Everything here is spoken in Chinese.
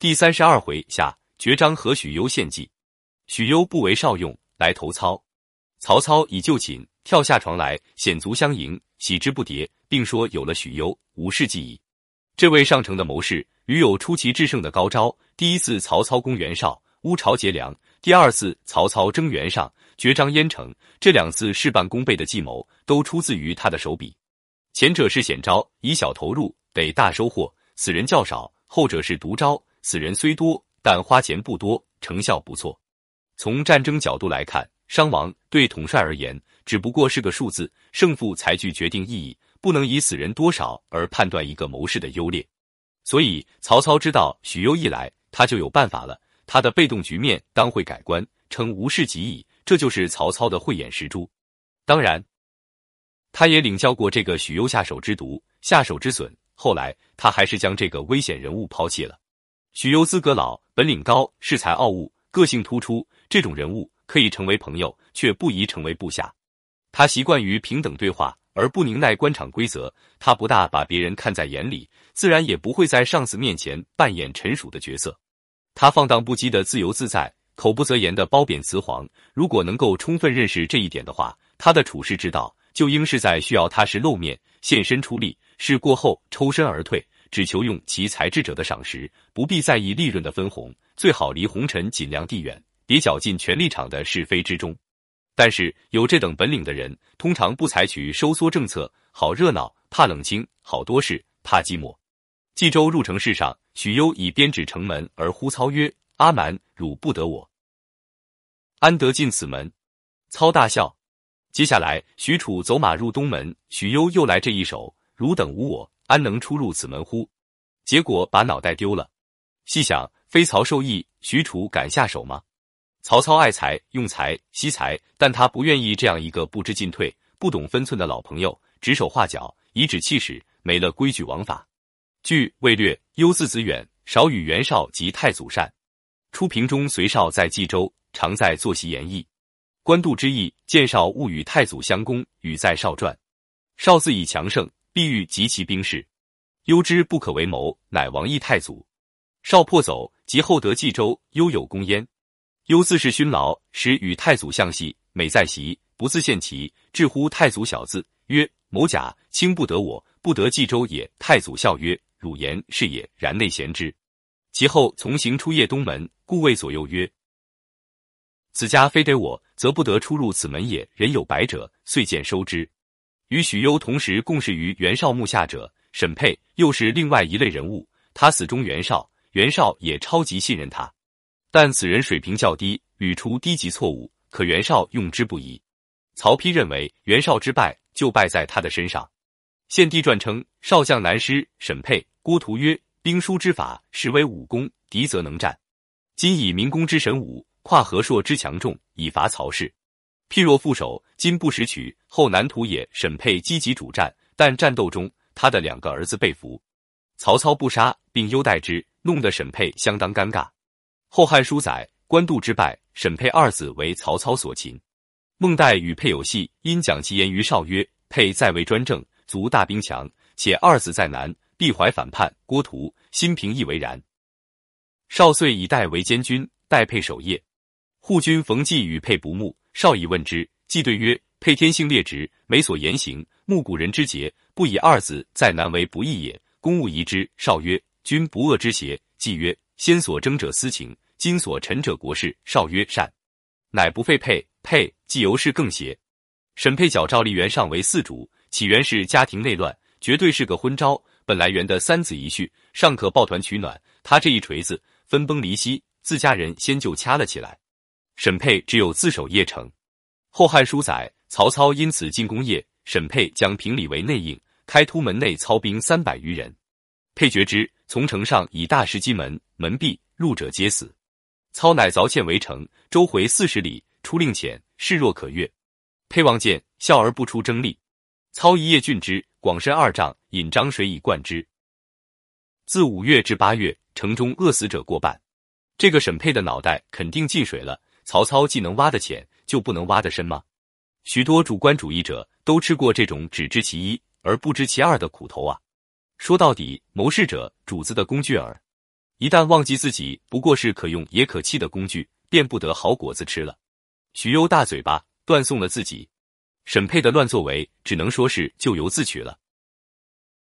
第三十二回下，绝章和许攸献计，许攸不为少用，来投操。曹操以就寝，跳下床来，险足相迎，喜之不迭，并说有了许攸，无事计矣。这位上乘的谋士，屡有出奇制胜的高招。第一次曹操攻袁绍，乌巢劫粮；第二次曹操征袁尚，绝章燕城。这两次事半功倍的计谋，都出自于他的手笔。前者是险招，以小投入，得大收获，死人较少；后者是毒招。死人虽多，但花钱不多，成效不错。从战争角度来看，伤亡对统帅而言只不过是个数字，胜负才具决定意义，不能以死人多少而判断一个谋士的优劣。所以曹操知道许攸一来，他就有办法了，他的被动局面当会改观，称无事即矣。这就是曹操的慧眼识珠。当然，他也领教过这个许攸下手之毒，下手之损。后来他还是将这个危险人物抛弃了。许攸资格老，本领高，恃才傲物，个性突出。这种人物可以成为朋友，却不宜成为部下。他习惯于平等对话，而不宁耐官场规则。他不大把别人看在眼里，自然也不会在上司面前扮演臣属的角色。他放荡不羁的自由自在，口不择言的褒贬雌黄。如果能够充分认识这一点的话，他的处世之道就应是在需要他时露面、现身出力，事过后抽身而退。只求用其才智者的赏识，不必在意利润的分红，最好离红尘尽量地远，别搅进权力场的是非之中。但是有这等本领的人，通常不采取收缩政策，好热闹怕冷清，好多事怕寂寞。冀州入城事上，许攸以鞭指城门而呼操曰：“阿蛮，汝不得我，安得进此门？”操大笑。接下来，许褚走马入东门，许攸又来这一手：“汝等无我。”安能出入此门乎？结果把脑袋丢了。细想，非曹受益，许褚敢下手吗？曹操爱才，用才惜才，但他不愿意这样一个不知进退、不懂分寸的老朋友指手画脚，颐指气使，没了规矩王法。据魏略，忧字子远，少与袁绍及太祖善。初平中随少在冀州，常在坐席言议。官渡之役，见少勿与太祖相攻，语在少传。少自以强盛。必欲及其兵士，忧之不可为谋，乃王议太祖。少破走，及后得冀州，忧有功焉。忧自是勋劳，时与太祖相系，每在席，不自献旗，至乎太祖小字，曰：“某甲卿不得我，不得冀州也。”太祖笑曰：“汝言是也，然内贤之。”其后从行出夜东门，故谓左右曰：“此家非得我，则不得出入此门也。人有百者，遂见收之。”与许攸同时共事于袁绍幕下者沈佩，又是另外一类人物。他死忠袁绍，袁绍也超级信任他。但此人水平较低，屡出低级错误，可袁绍用之不疑。曹丕认为袁绍之败，就败在他的身上。献帝传称：少将南师沈佩。郭图曰：兵书之法，实为武功，敌则能战。今以民工之神武，跨河朔之强众，以伐曹氏。譬若副手，今不识取，后难图也。沈佩积极主战，但战斗中他的两个儿子被俘，曹操不杀，并优待之，弄得沈佩相当尴尬。《后汉书》载，官渡之败，沈佩二子为曹操所擒。孟岱与佩有隙，因讲其言于绍曰：“佩在位专政，足大兵强，且二子在南，必怀反叛。”郭图心平亦为然。少遂以岱为监军，代佩守夜。护军冯骥与佩不睦。少以问之，既对曰：“沛天性劣直，每所言行，慕古人之节，不以二子在难为不义也。公务疑之。”少曰：“君不恶之邪？”季曰：“先所争者私情，今所陈者国事。”少曰：“善。”乃不废沛。沛既由是更邪。沈佩矫赵立袁尚为四主，起源是家庭内乱，绝对是个昏招。本来袁的三子一婿尚可抱团取暖，他这一锤子分崩离析，自家人先就掐了起来。沈佩只有自守邺城，《后汉书》载，曹操因此进攻邺，沈佩将平里为内应，开突门内操兵三百余人。佩觉之，从城上以大石击门，门闭，入者皆死。操乃凿堑围城，周回四十里，出令浅，势若可越。佩望见，笑而不出征力。操一夜郡之，广深二丈，引漳水以灌之。自五月至八月，城中饿死者过半。这个沈佩的脑袋肯定进水了。曹操既能挖得浅，就不能挖得深吗？许多主观主义者都吃过这种只知其一而不知其二的苦头啊！说到底，谋士者主子的工具耳。一旦忘记自己不过是可用也可弃的工具，便不得好果子吃了。许攸大嘴巴，断送了自己。沈佩的乱作为，只能说是咎由自取了。